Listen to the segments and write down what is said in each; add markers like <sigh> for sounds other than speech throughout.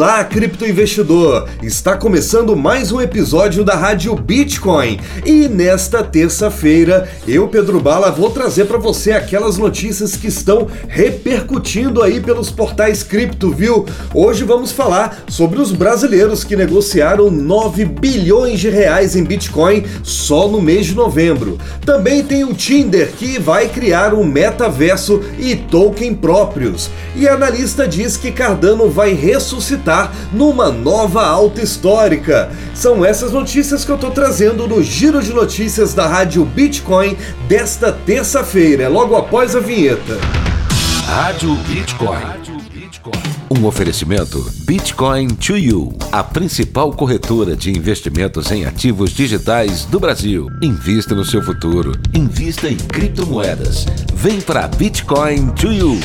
Olá, criptoinvestidor! Está começando mais um episódio da Rádio Bitcoin e nesta terça-feira eu, Pedro Bala, vou trazer para você aquelas notícias que estão repercutindo aí pelos portais cripto, viu? Hoje vamos falar sobre os brasileiros que negociaram 9 bilhões de reais em Bitcoin só no mês de novembro. Também tem o Tinder que vai criar um metaverso e token próprios. E a analista diz que Cardano vai ressuscitar numa nova alta histórica. São essas notícias que eu estou trazendo no Giro de Notícias da Rádio Bitcoin desta terça-feira, logo após a vinheta. Rádio Bitcoin. Um oferecimento Bitcoin to You, a principal corretora de investimentos em ativos digitais do Brasil. Invista no seu futuro. Invista em criptomoedas. Vem para Bitcoin to You.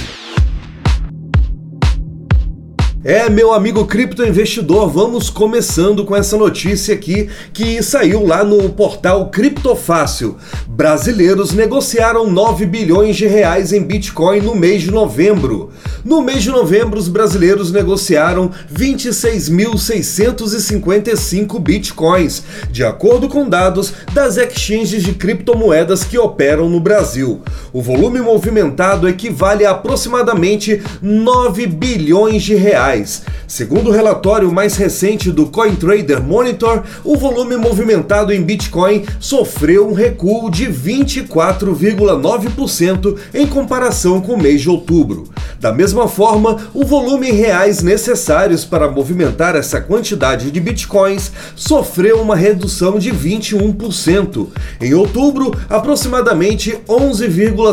É, meu amigo criptoinvestidor, vamos começando com essa notícia aqui que saiu lá no portal Criptofácil. Brasileiros negociaram 9 bilhões de reais em Bitcoin no mês de novembro. No mês de novembro, os brasileiros negociaram 26.655 bitcoins, de acordo com dados das exchanges de criptomoedas que operam no Brasil. O volume movimentado equivale a aproximadamente 9 bilhões de reais. Segundo o relatório mais recente do CoinTrader Monitor, o volume movimentado em Bitcoin sofreu um recuo de 24,9% em comparação com o mês de outubro. Da mesma forma, o volume em reais necessários para movimentar essa quantidade de bitcoins sofreu uma redução de 21%. Em outubro, aproximadamente 11,5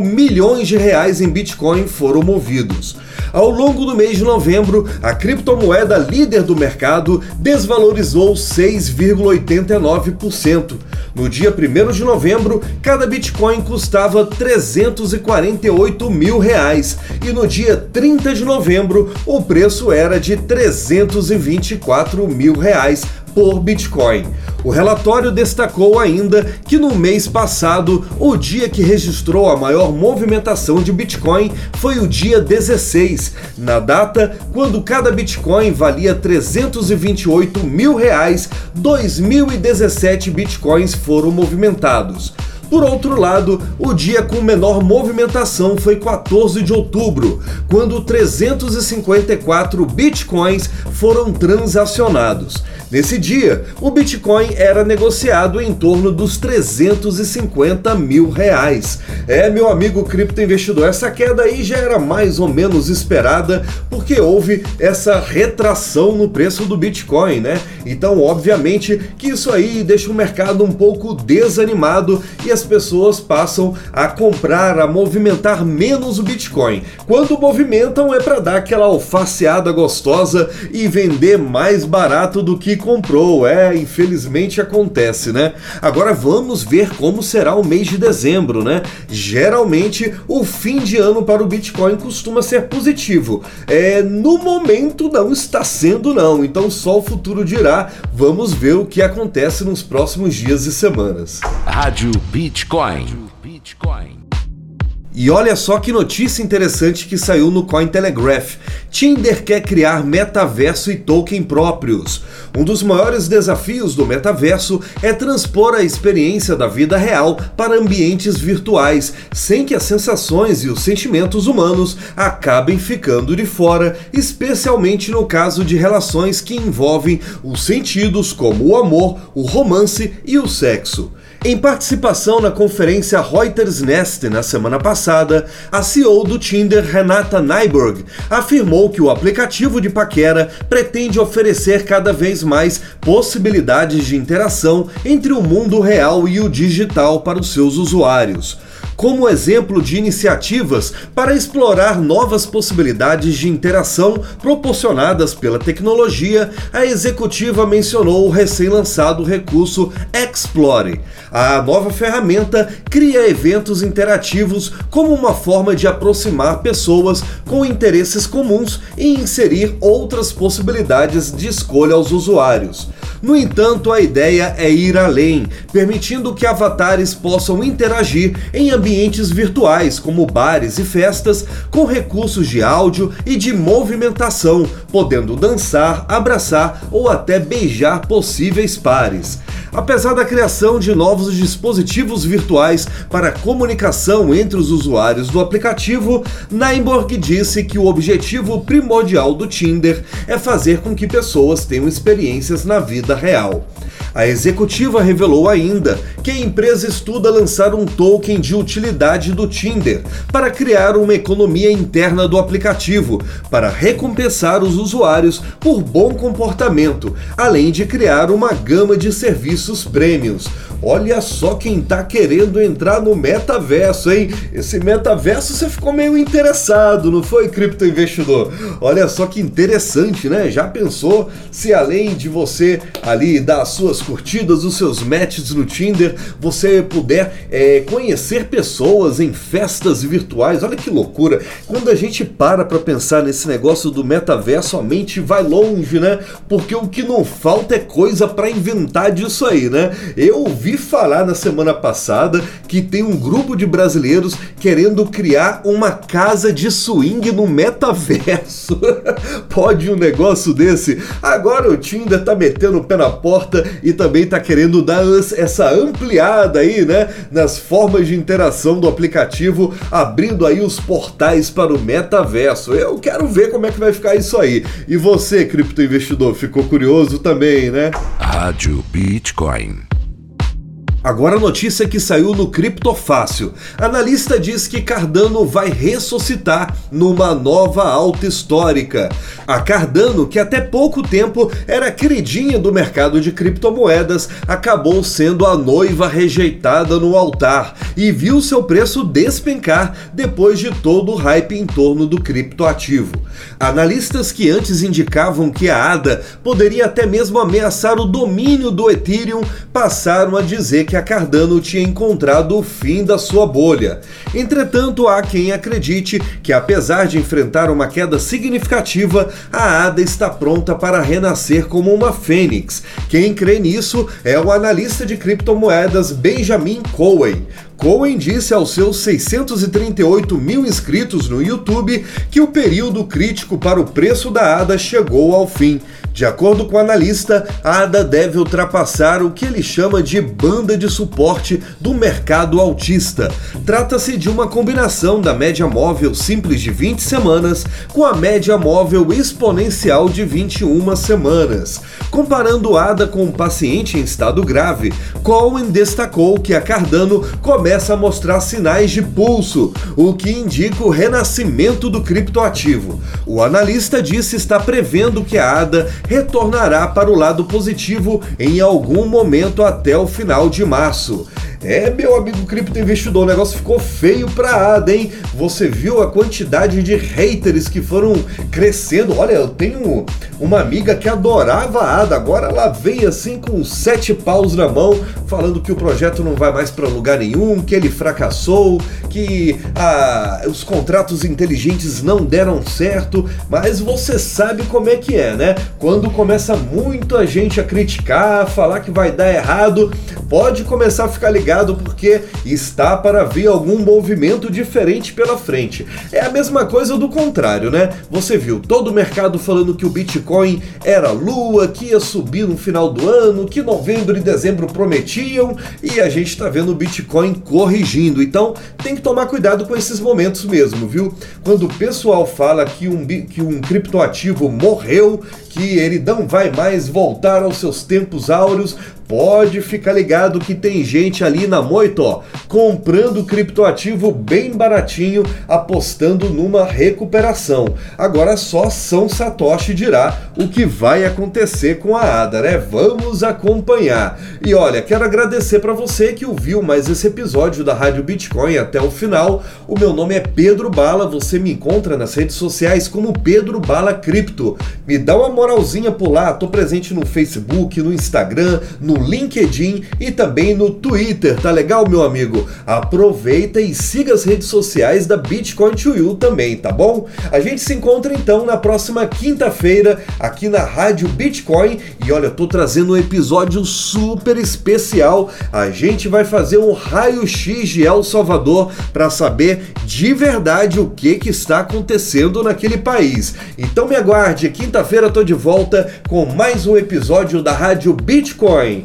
milhões de reais em bitcoin foram movidos. Ao longo do mês de novembro, a criptomoeda líder do mercado desvalorizou 6,89%. No dia 1 de novembro, cada Bitcoin custava 348 mil reais e no dia 30 de novembro o preço era de 324 mil reais por Bitcoin. O relatório destacou ainda que no mês passado, o dia que registrou a maior movimentação de Bitcoin foi o dia 16, na data quando cada Bitcoin valia 328 mil reais, 2017 Bitcoins foram movimentados. Por outro lado, o dia com menor movimentação foi 14 de outubro, quando 354 bitcoins foram transacionados. Nesse dia, o Bitcoin era negociado em torno dos 350 mil reais. É, meu amigo criptoinvestidor, essa queda aí já era mais ou menos esperada, porque houve essa retração no preço do Bitcoin, né? Então, obviamente que isso aí deixa o mercado um pouco desanimado e as pessoas passam a comprar, a movimentar menos o Bitcoin. Quando movimentam é para dar aquela alfaceada gostosa e vender mais barato do que comprou. É, infelizmente acontece, né? Agora vamos ver como será o mês de dezembro, né? Geralmente o fim de ano para o Bitcoin costuma ser positivo. É, no momento não está sendo não, então só o futuro dirá. Vamos ver o que acontece nos próximos dias e semanas. Rádio Bitcoin. Bitcoin. E olha só que notícia interessante que saiu no Cointelegraph. Tinder quer criar metaverso e token próprios. Um dos maiores desafios do metaverso é transpor a experiência da vida real para ambientes virtuais, sem que as sensações e os sentimentos humanos acabem ficando de fora, especialmente no caso de relações que envolvem os sentidos como o amor, o romance e o sexo. Em participação na conferência Reuters Nest na semana passada, a CEO do Tinder, Renata Nyberg, afirmou que o aplicativo de paquera pretende oferecer cada vez mais possibilidades de interação entre o mundo real e o digital para os seus usuários. Como exemplo de iniciativas para explorar novas possibilidades de interação proporcionadas pela tecnologia, a executiva mencionou o recém-lançado recurso Explore. A nova ferramenta cria eventos interativos como uma forma de aproximar pessoas com interesses comuns e inserir outras possibilidades de escolha aos usuários. No entanto, a ideia é ir além, permitindo que avatares possam interagir em ambientes virtuais, como bares e festas, com recursos de áudio e de movimentação, podendo dançar, abraçar ou até beijar possíveis pares. Apesar da criação de novos dispositivos virtuais para comunicação entre os usuários do aplicativo, Naimborg disse que o objetivo primordial do Tinder é fazer com que pessoas tenham experiências na vida real. A executiva revelou ainda que a empresa estuda lançar um token de utilidade do Tinder para criar uma economia interna do aplicativo, para recompensar os usuários por bom comportamento, além de criar uma gama de serviços prêmios. Olha só quem tá querendo entrar no metaverso, hein? Esse metaverso você ficou meio interessado, não foi, cripto investidor? Olha só que interessante, né? Já pensou se além de você ali dar as suas curtidas, os seus matches no Tinder, você puder é, conhecer pessoas em festas virtuais? Olha que loucura! Quando a gente para para pensar nesse negócio do metaverso, a mente vai longe, né? Porque o que não falta é coisa para inventar disso aí, né? Eu ouvi falar na semana passada que tem um grupo de brasileiros querendo criar uma casa de swing no metaverso. <laughs> Pode um negócio desse? Agora o Tinder tá metendo o pé na porta e também tá querendo dar essa ampliada aí, né, nas formas de interação do aplicativo, abrindo aí os portais para o metaverso. Eu quero ver como é que vai ficar isso aí. E você, criptoinvestidor, ficou curioso também, né? Rádio Bitcoin. Agora a notícia que saiu no Criptofácil. Analista diz que Cardano vai ressuscitar numa nova alta histórica. A Cardano, que até pouco tempo era queridinha do mercado de criptomoedas, acabou sendo a noiva rejeitada no altar e viu seu preço despencar depois de todo o hype em torno do criptoativo. Analistas que antes indicavam que a ADA poderia até mesmo ameaçar o domínio do Ethereum passaram a dizer que a Cardano tinha encontrado o fim da sua bolha. Entretanto, há quem acredite que, apesar de enfrentar uma queda significativa, a ADA está pronta para renascer como uma fênix. Quem crê nisso é o analista de criptomoedas Benjamin Cohen. Cohen disse aos seus 638 mil inscritos no YouTube que o período crítico para o preço da ADA chegou ao fim. De acordo com o analista, a ADA deve ultrapassar o que ele chama de banda de suporte do mercado altista. Trata-se de uma combinação da média móvel simples de 20 semanas com a média móvel exponencial de 21 semanas. Comparando a ADA com um paciente em estado grave, Cohen destacou que a Cardano começa a mostrar sinais de pulso, o que indica o renascimento do criptoativo. O analista disse estar prevendo que a ADA retornará para o lado positivo em algum momento até o final de março. É, meu amigo cripto investidor, o negócio ficou feio pra ADA, hein? Você viu a quantidade de haters que foram crescendo? Olha, eu tenho uma amiga que adorava a ADA, agora ela veio assim com sete paus na mão, falando que o projeto não vai mais para lugar nenhum, que ele fracassou, que ah, os contratos inteligentes não deram certo, mas você sabe como é que é, né? Quando começa muita gente a criticar, a falar que vai dar errado, pode começar a ficar ligado porque está para vir algum movimento diferente pela frente. É a mesma coisa do contrário, né? Você viu todo o mercado falando que o Bitcoin era lua, que ia subir no final do ano, que novembro e dezembro prometiam, e a gente está vendo o Bitcoin corrigindo. Então tem que tomar cuidado com esses momentos mesmo, viu? Quando o pessoal fala que um, que um criptoativo morreu, que ele não vai mais voltar aos seus tempos áureos, pode ficar ligado que tem gente ali na moita, ó, comprando criptoativo bem baratinho, apostando numa recuperação. Agora só São Satoshi dirá o que vai acontecer com a ADA, né? Vamos acompanhar. E olha, quero agradecer para você que ouviu mais esse episódio da Rádio Bitcoin até o final. O meu nome é Pedro Bala, você me encontra nas redes sociais como Pedro Bala Cripto. Me dá uma moralzinha por lá, tô presente no Facebook, no Instagram, no LinkedIn e também no Twitter, tá legal, meu amigo? Aproveita e siga as redes sociais da Bitcoin to You também, tá bom? A gente se encontra então na próxima quinta-feira aqui na Rádio Bitcoin e olha, eu tô trazendo um episódio super especial. A gente vai fazer um raio-x de El Salvador para saber de verdade o que que está acontecendo naquele país. Então me aguarde, quinta-feira tô de volta com mais um episódio da Rádio Bitcoin.